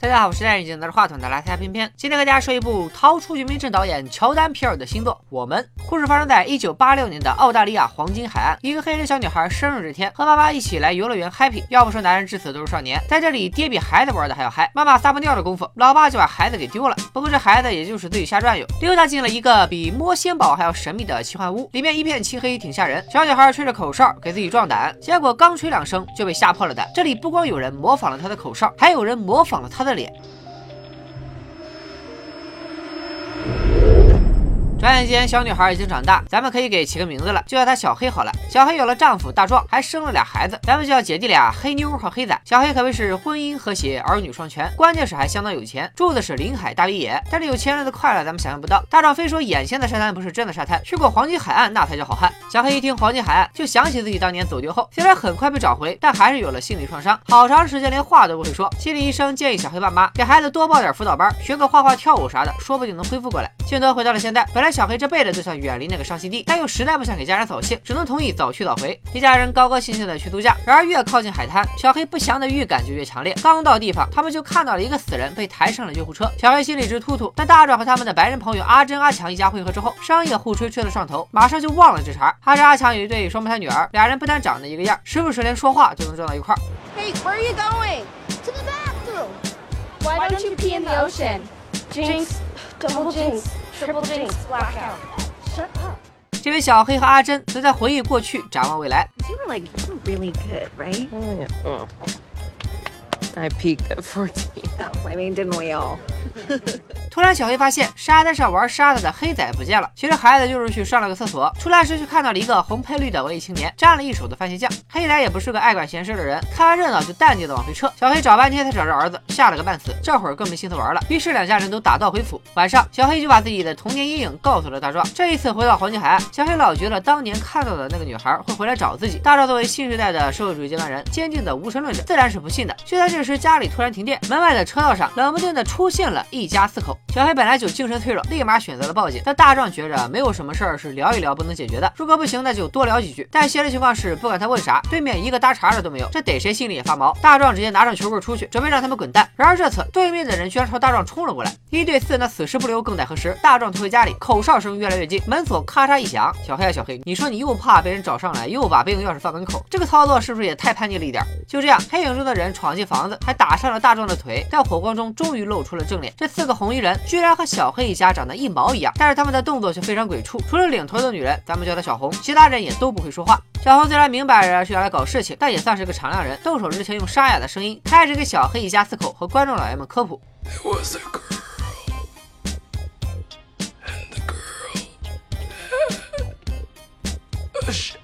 大家好，我是戴眼镜拿着话筒的来台片片。今天和大家说一部逃出绝命镇导演乔丹皮尔的新作《我们》。故事发生在一九八六年的澳大利亚黄金海岸。一个黑人小女孩生日这天，和妈妈一起来游乐园 happy。要不说男人至死都是少年，在这里爹比孩子玩的还要嗨。妈妈撒泡尿的功夫，老爸就把孩子给丢了。不过这孩子也就是自己瞎转悠，溜达进了一个比摸仙宝还要神秘的奇幻屋，里面一片漆黑，挺吓人。小女孩吹着口哨给自己壮胆，结果刚吹两声就被吓破了胆。这里不光有人模仿了她的口哨，还有人模仿了她的这里转眼间，小女孩已经长大，咱们可以给起个名字了，就叫她小黑好了。小黑有了丈夫大壮，还生了俩孩子，咱们就叫姐弟俩黑妞和黑仔。小黑可谓是婚姻和谐，儿女双全，关键是还相当有钱，住的是临海大别野。但是有钱人的快乐咱们想象不到。大壮非说眼前的沙滩不是真的沙滩，去过黄金海岸那才叫好汉。小黑一听黄金海岸，就想起自己当年走丢后，虽然很快被找回，但还是有了心理创伤，好长时间连话都不会说。心理医生建议小黑爸妈给孩子多报点辅导班，学个画画、跳舞啥的，说不定能恢复过来。镜头回到了现在，本来小黑这辈子都想远离那个伤心地，但又实在不想给家人扫兴，只能同意早去早回。一家人高高兴兴的去度假。然而越靠近海滩，小黑不祥的预感就越强烈。刚到地方，他们就看到了一个死人被抬上了救护车。小黑心里直突突。但大壮和他们的白人朋友阿珍、阿强一家汇合之后，商业互吹吹了上头，马上就忘了这茬。阿珍、阿强有一对双胞胎女儿，俩人不但长得一个样，时不时连说话就能撞到一块儿。Hey, where are you going? To the bathroom. Why don't you pee in the ocean? Jinx, double jinx, triple jinx, blackout. Shut up. 这位小黑和阿珍则在回忆过去，展望未来。You were like you were really good, right? I peaked at 14. Oh, I mean, didn't we all? 突然，小黑发现沙滩上玩沙子的黑仔不见了。其实孩子就是去上了个厕所，出来时却看到了一个红配绿的文艺青年，沾了一手的番茄酱。黑仔也不是个爱管闲事的人，看完热闹就淡定的往回撤。小黑找半天才找着儿子，吓了个半死。这会儿更没心思玩了，于是两家人都打道回府。晚上，小黑就把自己的童年阴影告诉了大壮。这一次回到黄金海岸，小黑老觉得当年看到的那个女孩会回来找自己。大壮作为新时代的社会主义接班人，坚定的无神论者，自然是不信的。就在这时，家里突然停电，门外的车道上冷不丁的出现了一家四口。小黑本来就精神脆弱，立马选择了报警。但大壮觉着没有什么事儿是聊一聊不能解决的，如果不行，那就多聊几句。但现实情况是，不管他问啥，对面一个搭茬的都没有，这逮谁心里也发毛。大壮直接拿上球棍出去，准备让他们滚蛋。然而这次对面的人居然朝大壮冲了过来，一对四，那死尸不留，更待何时？大壮退回家里，口哨声越来越近，门锁咔嚓一响。小黑啊，小黑，你说你又怕被人找上来，又把备用钥匙放门口，这个操作是不是也太叛逆了一点？就这样，黑影中的人闯进房子，还打上了大壮的腿，在火光中终于露出了正脸。这四个红衣人居然和小黑一家长得一毛一样，但是他们的动作却非常鬼畜。除了领头的女人，咱们叫她小红，其他人也都不会说话。小红虽然明摆着是要来搞事情，但也算是个敞亮人。动手之前用沙哑的声音开始给小黑一家四口和观众老爷们科普。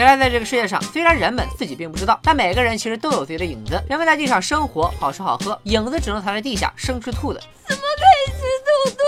原来在这个世界上，虽然人们自己并不知道，但每个人其实都有自己的影子。人们在地上生活，好吃好喝，影子只能藏在地下生吃兔子。怎么可以吃兔兔？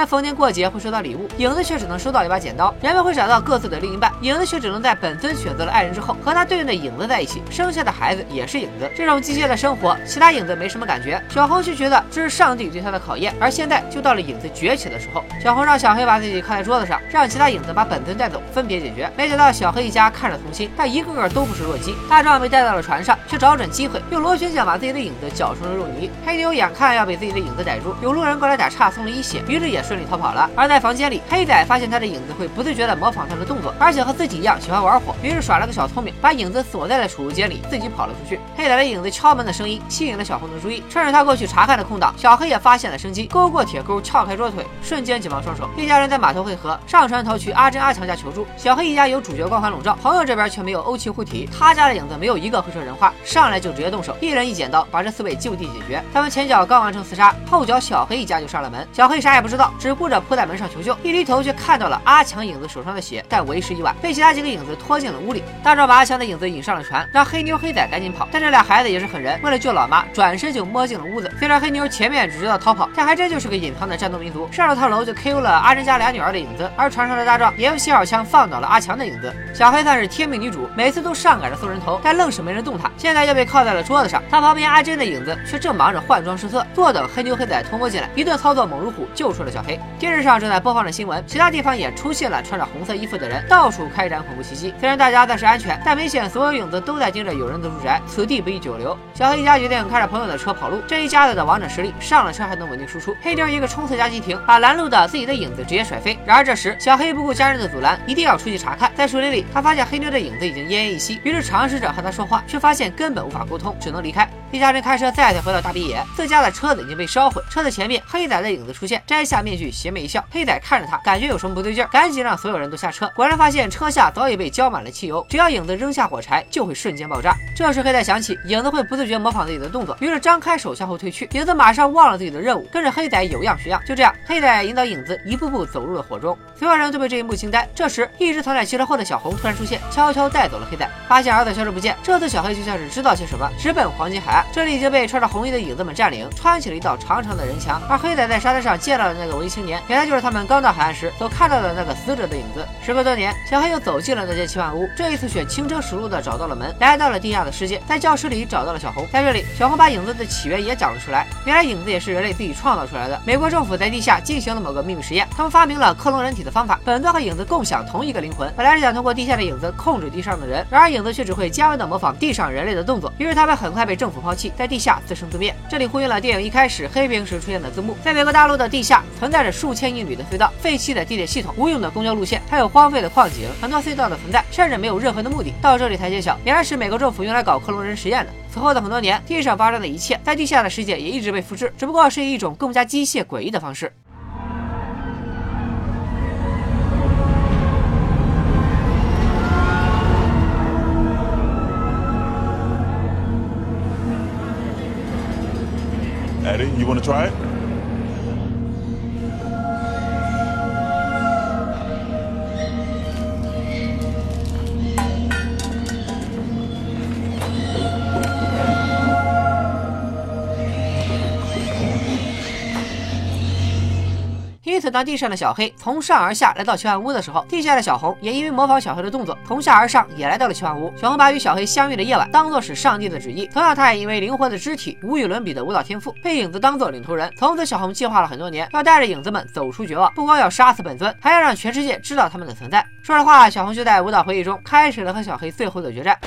人们逢年过节会收到礼物，影子却只能收到一把剪刀。人们会找到各自的另一半，影子却只能在本尊选择了爱人之后，和他对应的影子在一起，生下的孩子也是影子。这种机械的生活，其他影子没什么感觉。小红却觉得这是上帝对他的考验，而现在就到了影子崛起的时候。小红让小黑把自己靠在桌子上，让其他影子把本尊带走，分别解决。没想到小黑一家看着童心，但一个个都不是弱鸡。大壮被带到了船上，却找准机会用螺旋桨把自己的影子搅成了肉泥。黑牛眼看要被自己的影子逮住，有路人过来打岔送了一血，于是也顺利逃跑了。而在房间里，黑仔发现他的影子会不自觉地模仿他的动作，而且和自己一样喜欢玩火，于是耍了个小聪明，把影子锁在了储物间里，自己跑了出去。黑仔的影子敲门的声音吸引了小红的注意，趁着他过去查看的空档，小黑也发现了生机，勾过铁钩，撬开桌腿，瞬间解放双手。一家人在码头汇合，上船逃去阿珍、阿强家求助。小黑一家有主角光环笼罩，朋友这边却没有欧气护体，他家的影子没有一个会说人话，上来就直接动手，一人一剪刀，把这四位就地解决。他们前脚刚完成刺杀，后脚小黑一家就上了门。小黑啥也不知道，只顾着扑在门上求救，一低头却看到了阿强影子手上的血，但为时已晚，被其他几个影子拖进了屋里。大壮把阿强的影子引上了船，让黑妞、黑仔赶紧跑。但这俩孩子也是狠人，为了救老妈，转身就摸进了屋子。虽然黑妞前面只知道逃跑，但还真就是个隐藏的战斗民族，上了套楼就 KO 了阿珍家俩女儿的影子。而船上的大壮也用信号枪放倒了阿强的影子。小黑算是天命女主，每次都上赶着送人头，但愣是没人动她。现在又被铐在了桌子上，她旁边阿珍的影子却正忙着换装失色，坐等黑妞、黑仔偷摸进来，一顿操作猛如虎，救出了小黑电视上正在播放着新闻，其他地方也出现了穿着红色衣服的人，到处开展恐怖袭击。虽然大家暂时安全，但明显所有影子都在盯着有人的住宅，此地不宜久留。小黑一家决定开着朋友的车跑路。这一家子的王者实力，上了车还能稳定输出。黑妞一个冲刺加急停，把拦路的自己的影子直接甩飞。然而这时小黑不顾家人的阻拦，一定要出去查看。在树林里，他发现黑妞的影子已经奄奄一息，于是尝试着和他说话，却发现根本无法沟通，只能离开。一家人开车再次回到大别野，自家的车子已经被烧毁。车子前面，黑仔的影子出现，摘下面具，邪魅一笑。黑仔看着他，感觉有什么不对劲儿，赶紧让所有人都下车。果然发现车下早已被浇满了汽油，只要影子扔下火柴，就会瞬间爆炸。这时黑仔想起影子会不自觉模仿自己的动作，于是张开手向后退去。影子马上忘了自己的任务，跟着黑仔有样学样。就这样，黑仔引导影子一步步走入了火中。所有人都被这一幕惊呆。这时，一直藏在汽车后的小红突然出现，悄悄带走了黑仔。发现儿子消失不见，这次小黑就像是知道些什么，直奔黄金海岸。这里已经被穿着红衣的影子们占领，穿起了一道长长的人墙。而黑仔在沙滩上见到的那个文艺青年，原来就是他们刚到海岸时所看到的那个死者的影子。时隔多年，小黑又走进了那间奇幻屋，这一次却轻车熟路的找到了门，来到了地下的世界，在教室里找到了小红。在这里，小红把影子的起源也讲了出来。原来影子也是人类自己创造出来的。美国政府在地下进行了某个秘密实验，他们发明了克隆人体的方法。本尊和影子共享同一个灵魂，本来是想通过地下的影子控制地上的人，然而影子却只会加温的模仿地上人类的动作，于是他们很快被政府抛弃，在地下自生自灭。这里呼应了电影一开始黑屏时出现的字幕。在美国大陆的地下存在着数千英里的隧道、废弃的地铁系统、无用的公交路线，还有荒废的矿井。很多隧道的存在甚至没有任何的目的。到这里才揭晓，原来是美国政府用来搞克隆人实验的。此后的很多年，地上发生的一切，在地下的世界也一直被复制，只不过是以一种更加机械诡异的方式。You want to try it? 当地上的小黑从上而下来到奇幻屋的时候，地下的小红也因为模仿小黑的动作，从下而上也来到了奇幻屋。小红把与小黑相遇的夜晚当做是上帝的旨意，同样，他也因为灵活的肢体、无与伦比的舞蹈天赋，被影子当做领头人。从此，小红计划了很多年，要带着影子们走出绝望，不光要杀死本尊，还要让全世界知道他们的存在。说实话，小红就在舞蹈回忆中开始了和小黑最后的决战。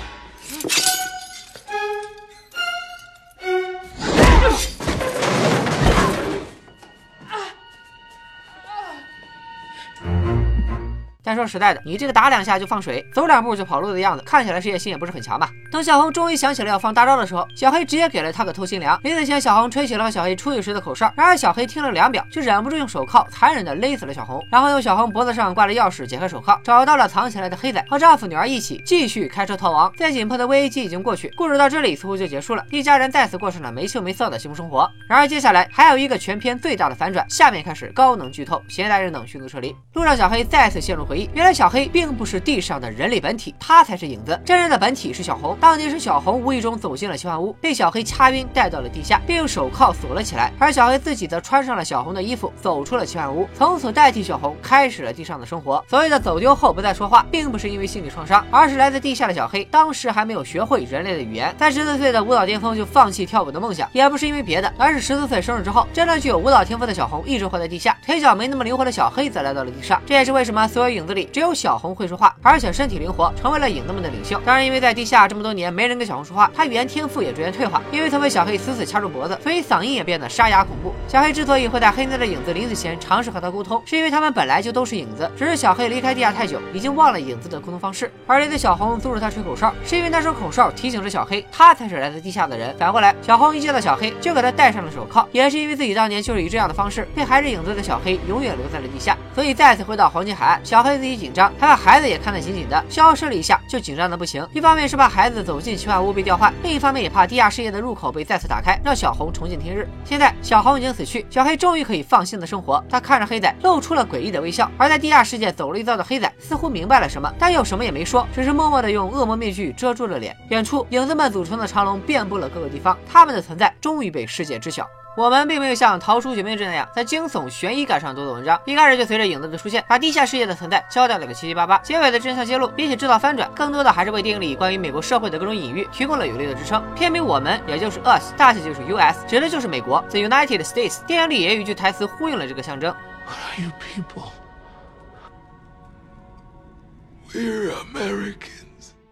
说实在的，你这个打两下就放水，走两步就跑路的样子，看起来事业心也不是很强吧？等小红终于想起了要放大招的时候，小黑直接给了他个透心凉。临死前，小红吹起了小黑出去时的口哨，然而小黑听了两秒，就忍不住用手铐残忍的勒死了小红，然后用小红脖子上挂着钥匙解开手铐，找到了藏起来的黑仔，和丈夫女儿一起继续开车逃亡。最紧迫的危机已经过去，故事到这里似乎就结束了，一家人再次过上了没羞没臊的幸福生活。然而接下来还有一个全片最大的反转，下面开始高能剧透，携带人等迅速撤离。路上，小黑再次陷入回忆，原来小黑。并不是地上的人类本体，他才是影子。真人的本体是小红，当年是小红无意中走进了奇幻屋，被小黑掐晕，带到了地下，并用手铐锁了起来。而小黑自己则穿上了小红的衣服，走出了奇幻屋，从此代替小红开始了地上的生活。所谓的走丢后不再说话，并不是因为心理创伤，而是来自地下的小黑当时还没有学会人类的语言，在十四岁的舞蹈巅峰就放弃跳舞的梦想，也不是因为别的，而是十四岁生日之后，真正具有舞蹈天赋的小红一直活在地下，腿脚没那么灵活的小黑则来到了地上。这也是为什么所有影子里只有小红会说话，而且身体灵活，成为了影子们的领袖。当然，因为在地下这么多年没人跟小红说话，他语言天赋也逐渐退化。因为曾被小黑死死掐住脖子，所以嗓音也变得沙哑恐怖。小黑之所以会在黑子的影子临死前尝试和他沟通，是因为他们本来就都是影子，只是小黑离开地下太久，已经忘了影子的沟通方式。而连对小红阻止他吹口哨，是因为那声口哨提醒着小黑，他才是来自地下的人。反过来，小红一见到小黑就给他戴上了手铐，也是因为自己当年就是以这样的方式被还是影子的小黑永远留在了地下。所以再次回到黄金海岸，小黑自己紧张，他把孩子也看得紧紧的。消失了一下，就紧张的不行。一方面是怕孩子走进奇幻屋被调换，另一方面也怕地下世界的入口被再次打开，让小红重见天日。现在小红已经死去，小黑终于可以放心的生活。他看着黑仔，露出了诡异的微笑。而在地下世界走了一遭的黑仔，似乎明白了什么，但又什么也没说，只是默默的用恶魔面具遮住了脸。远处，影子们组成的长龙遍布了各个地方，他们的存在终于被世界知晓。我们并没有像《逃出绝命镇》那样在惊悚悬疑感上多做文章，一开始就随着影子的出现，把地下世界的存在交代了个七七八八。结尾的真相揭露，比起制造翻转，更多的还是为电影里关于美国社会的各种隐喻提供了有力的支撑。片名“我们”也就是 us，大写就是 U S，指的就是美国 The United States。电影里也有一句台词呼应了这个象征。are you people? We're america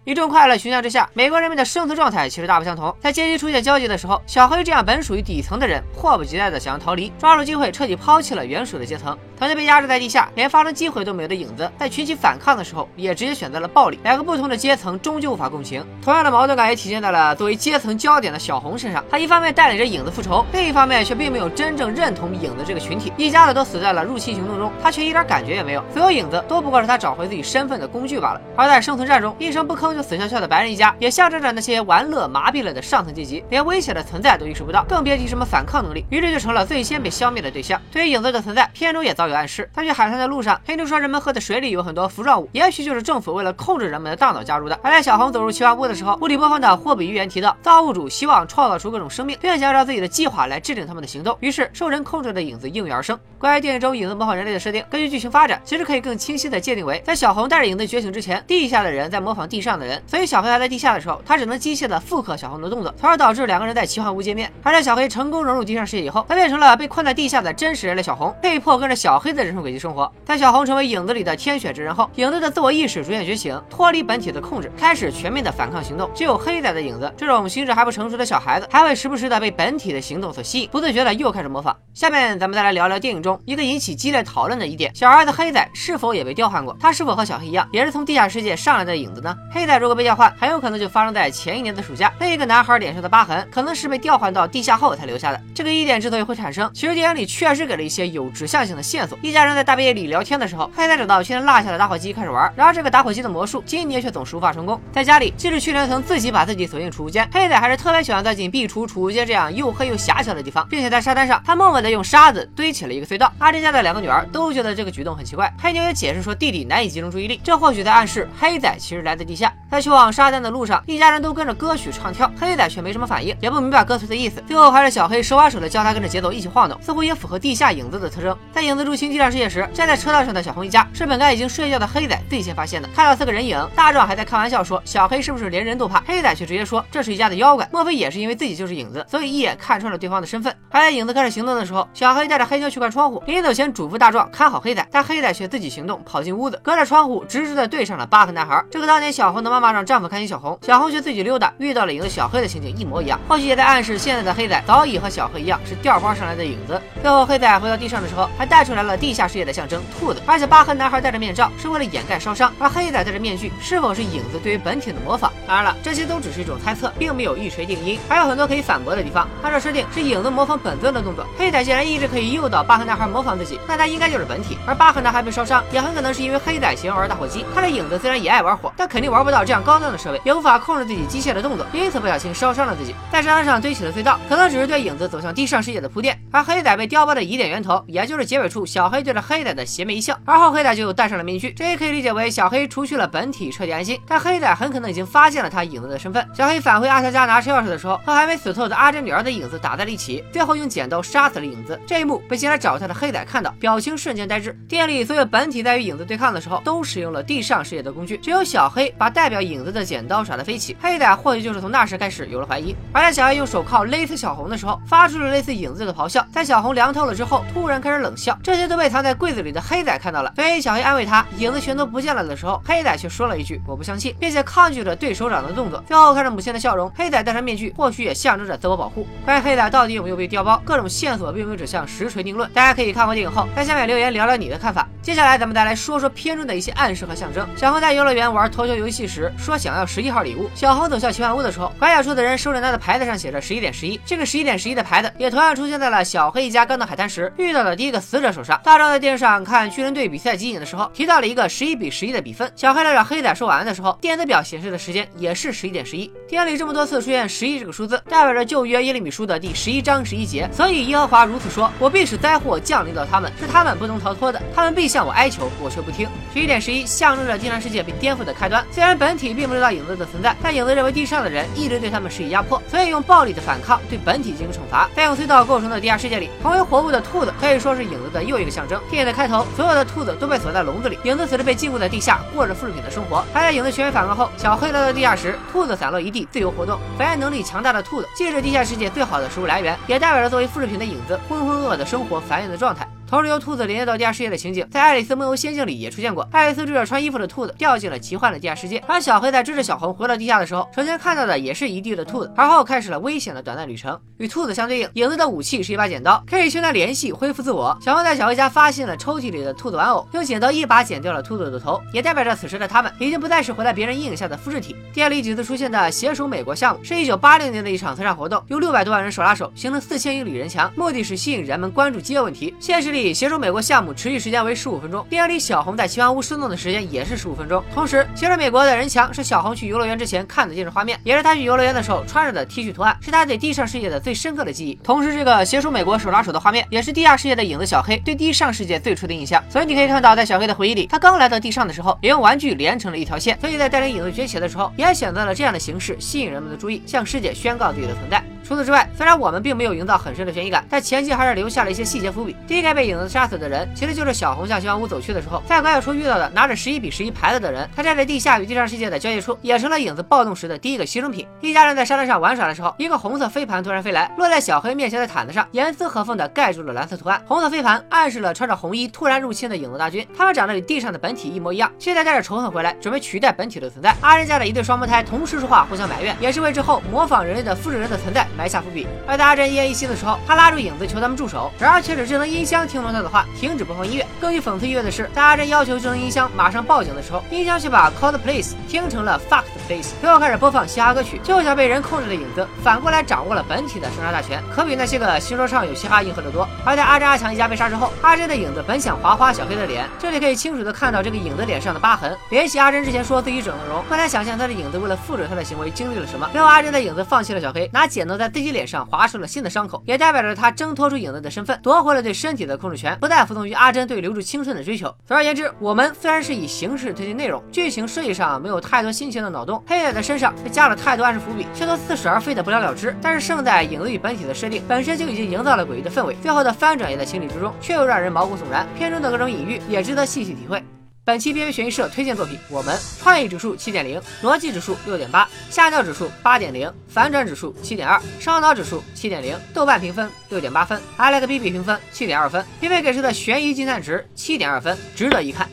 一众快乐群像之下，美国人民的生存状态其实大不相同。在阶级出现交集的时候，小黑这样本属于底层的人，迫不及待的想要逃离，抓住机会彻底抛弃了原属的阶层。曾经被压制在地下，连发声机会都没有的影子，在群起反抗的时候，也直接选择了暴力。两个不同的阶层终究无法共情。同样的矛盾感也体现在了作为阶层焦点的小红身上。他一方面带领着影子复仇，另一方面却并没有真正认同影子这个群体。一家子都死在了入侵行动中，他却一点感觉也没有。所有影子都不过是他找回自己身份的工具罢了。而在生存战中，一声不吭就死翘翘的白人。一家也象征着那些玩乐麻痹了的上层阶级，连危险的存在都意识不到，更别提什么反抗能力，于是就成了最先被消灭的对象。对于影子的存在，片中也早有暗示。他去海滩的路上，黑妞说人们喝的水里有很多浮状物，也许就是政府为了控制人们的大脑加入的。而在小红走入奇幻屋的时候，物理播放的霍比预言提到，造物主希望创造出各种生命，并且按照自己的计划来制定他们的行动。于是受人控制的影子应运而生。关于电影中影子模仿人类的设定，根据剧情发展，其实可以更清晰的界定为，在小红带着影子觉醒之前，地下的人在模仿地上的的人，所以小黑还在地下的时候，他。只能机械的复刻小红的动作，从而导致两个人在奇幻屋见面。而在小黑成功融入地上世界以后，他变成了被困在地下的真实人类小红，被迫跟着小黑的人生轨迹生活。在小红成为影子里的天选之人后，影子的自我意识逐渐觉醒，脱离本体的控制，开始全面的反抗行动。只有黑仔的影子这种心智还不成熟的小孩子，还会时不时的被本体的行动所吸引，不自觉的又开始模仿。下面咱们再来聊聊电影中一个引起激烈讨论的一点：小儿子黑仔是否也被调换过？他是否和小黑一样，也是从地下世界上来的影子呢？黑仔如果被调换，很有可能就发生在前一年的暑假。另一个男孩脸上的疤痕，可能是被调换到地下后才留下的。这个疑点之所以会产生，其实电影里确实给了一些有指向性的线索。一家人在大半夜里聊天的时候，黑仔找到去年落下的打火机开始玩，然而这个打火机的魔术今年却总是无法成功。在家里，即使去年曾自己把自己锁进储物间，黑仔还是特别喜欢钻进壁橱、储物间这样又黑又狭小的地方，并且在沙滩上，他默默地用沙子堆起了一个隧道。阿珍家的两个女儿都觉得这个举动很奇怪，黑妞也解释说弟弟难以集中注意力，这或许在暗示黑仔其实来自地下。在去往沙滩的路上，一家人都跟着歌曲唱跳，黑仔却。没什么反应，也不明白歌词的意思。最后还是小黑手把手的教他跟着节奏一起晃动，似乎也符合地下影子的特征。在影子入侵地上世界时，站在车道上的小红一家是本该已经睡觉的黑仔最先发现的。看到四个人影，大壮还在开玩笑说小黑是不是连人都怕，黑仔却直接说这是一家的妖怪，莫非也是因为自己就是影子，所以一眼看穿了对方的身份。还在影子开始行动的时候，小黑带着黑妞去关窗户，临走前嘱咐大壮看好黑仔，但黑仔却自己行动跑进屋子，隔着窗户直直的对上了八个男孩。这个当年小红的妈妈让丈夫看清小红，小红却自己溜达，遇到了影子小黑的情景一模一样，或许。也在暗示现在的黑仔早已和小黑一样是掉包上来的影子。最后黑仔回到地上的时候，还带出来了地下世界的象征兔子。而且疤痕男孩戴着面罩是为了掩盖烧伤，而黑仔戴着面具是否是影子对于本体的模仿？当然了，这些都只是一种猜测，并没有一锤定音，还有很多可以反驳的地方。按照设定是影子模仿本尊的动作，黑仔既然一直可以诱导疤痕男孩模仿自己，那他应该就是本体。而疤痕男孩被烧伤，也很可能是因为黑仔喜欢玩打火机。他的影子虽然也爱玩火，但肯定玩不到这样高端的设备，也无法控制自己机械的动作，因此不小心烧伤了自己。在沙滩上堆起了隧道。可能只是对影子走向地上世界的铺垫，而黑仔被调包的疑点源头，也就是结尾处小黑对着黑仔的邪魅一笑，而后黑仔就戴上了面具，这也可以理解为小黑除去了本体，彻底安心。但黑仔很可能已经发现了他影子的身份。小黑返回阿乔家拿车钥匙的时候，和还没死透的阿珍女儿的影子打在了一起，最后用剪刀杀死了影子。这一幕被进来找他的黑仔看到，表情瞬间呆滞。店里所有本体在与影子对抗的时候，都使用了地上世界的工具，只有小黑把代表影子的剪刀耍得飞起。黑仔或许就是从那时开始有了怀疑。而在小黑用手铐勒死。小红的时候，发出了类似影子的咆哮。在小红凉透了之后，突然开始冷笑。这些都被藏在柜子里的黑仔看到了。所以小黑安慰他，影子全都不见了的时候，黑仔却说了一句：“我不相信，并且抗拒着对手掌的动作。”最后看着母亲的笑容，黑仔戴上面具，或许也象征着自我保护。关于黑仔到底有没有被调包，各种线索并没有指向实锤定论。大家可以看过电影后，在下面留言聊聊你的看法。接下来咱们再来说说片中的一些暗示和象征。小红在游乐园玩投球游戏时，说想要十一号礼物。小红走向奇幻屋的时候，拐角处的人手里拿的牌子上写着十一点十一。这个十一点十一的。牌子也同样出现在了小黑一家刚到海滩时遇到的第一个死者手上。大壮在电视上看巨人队比赛集锦的时候，提到了一个十一比十一的比分。小黑来找黑仔说晚安的时候，电子表显示的时间也是十一点十一。电影里这么多次出现十一这个数字，代表着旧约耶利米书的第十一章十一节。所以耶和华如此说：我必使灾祸降临到他们，是他们不能逃脱的。他们必向我哀求，我却不听。十一点十一象征着地上世界被颠覆的开端。虽然本本体并不知道影子的存在，但影子认为地上的人一直对他们施以压迫，所以用暴力的反抗对本体进行惩罚，再用隧道。构成的地下世界里，成为活物的兔子可以说是影子的又一个象征。电影的开头，所有的兔子都被锁在笼子里，影子则是被禁锢在地下，过着复制品的生活。还在影子全面反抗后，小黑来到地下时，兔子散落一地，自由活动。繁衍能力强大的兔子，既是地下世界最好的食物来源，也代表着作为复制品的影子浑浑噩噩的生活繁衍的状态。同时由兔子连接到地下世界的情景，在《爱丽丝梦游仙境》里也出现过。爱丽丝追着穿衣服的兔子掉进了奇幻的地下世界，而小黑在追着小红回到地下的时候，首先看到的也是一地的兔子，而后开始了危险的短暂旅程。与兔子相对应，影子的武器是一把剪刀，可以与他联系，恢复自我。小红在小黑家发现了抽屉里的兔子玩偶，用剪刀一把剪掉了兔子的头，也代表着此时的他们已经不再是活在别人阴影下的复制体。电影里几次出现的携手美国项目，是一九八零年的一场慈善活动，由六百多万人手拉手，形成四千英里人墙，目的是吸引人们关注饥饿问题。现实里，携手美国项目持续时间为十五分钟，电影里小红在奇幻屋失踪的时间也是十五分钟。同时，携手美国的人墙是小红去游乐园之前看的电视画面，也是她去游乐园的时候穿着的 T 恤图案，是她对地上世界的最深刻的记忆。同时，这个携手美国手拉手的画面，也是地下世界的影子小黑对地上世界最初的印象。所以你可以看到，在小黑的回忆里，他刚来到地上的时候，也用玩具连成了一条线。所以在带领影子崛起的时候，也选择了这样的形式吸引人们的注意，向世界宣告自己的存在。除此之外，虽然我们并没有营造很深的悬疑感，但前期还是留下了一些细节伏笔。第一个被影子杀死的人，其实就是小红向希望屋走去的时候，在拐角处遇到的拿着十一比十一牌子的人。他站在地下与地上世界的交界处，也成了影子暴动时的第一个牺牲品。一家人在沙滩上玩耍的时候，一个红色飞盘突然飞来，落在小黑面前的毯子上，严丝合缝的盖住了蓝色图案。红色飞盘暗示了穿着红衣突然入侵的影子大军，他们长得与地上的本体一模一样，现在带着仇恨回来，准备取代本体的存在。阿仁家的一对双胞胎同时说话，互相埋怨，也是为之后模仿人类的复制人的存在埋下伏笔。而在阿珍奄奄一息的时候，他拉住影子求他们住手，然而却使智能音箱听懂他的话，停止播放音乐。更具讽刺意味的是，在阿珍要求智能音箱马上报警的时候，音箱却把 Call the police 听成了 Fuck the police，最后开始播放嘻哈歌曲。就像被人控制的影子，反过来掌握了本体的生杀大权，可比那些个新说唱有嘻哈硬核的多。而在阿珍阿强一家被杀之后，阿珍的影子本想划花小黑的脸，这里可以清楚的看到这个影子脸上的疤痕。联系阿珍之前说自己整了容，不难想象他的影子为了复制他的行为经历了什么。最后阿珍的影子放弃了小黑，拿剪刀在自己脸上划出了新的伤口，也代表着他挣脱出影子的身份，夺回了对身体的控制权，不再服从于阿珍对留住青春的追求。总而言之，我们虽然是以形式推进内容，剧情设计上没有太多新鲜的脑洞，黑夜的身上被加了太多暗示伏笔，却都似是而非的不了了之。但是胜在影子与本体的设定本身就已经营造了诡异的氛围，最后的翻转也在情理之中，却又让人毛骨悚然。片中的各种隐喻也值得细细体会。本期边缘悬疑社推荐作品：我们创意指数七点零，逻辑指数六点八，下降指数八点零，反转指数七点二，烧脑指数七点零，豆瓣评分六点八分，i like BB 评分七点二分，片片给出的悬疑惊叹值七点二分，值得一看。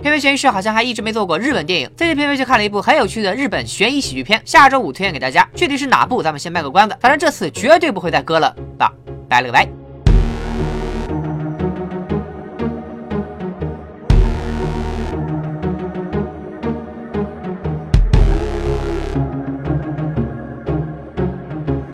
片片悬疑社好像还一直没做过日本电影，最近片片去看了一部很有趣的日本悬疑喜剧片，下周五推荐给大家。具体是哪部，咱们先卖个关子，反正这次绝对不会再割了吧，拜了个拜。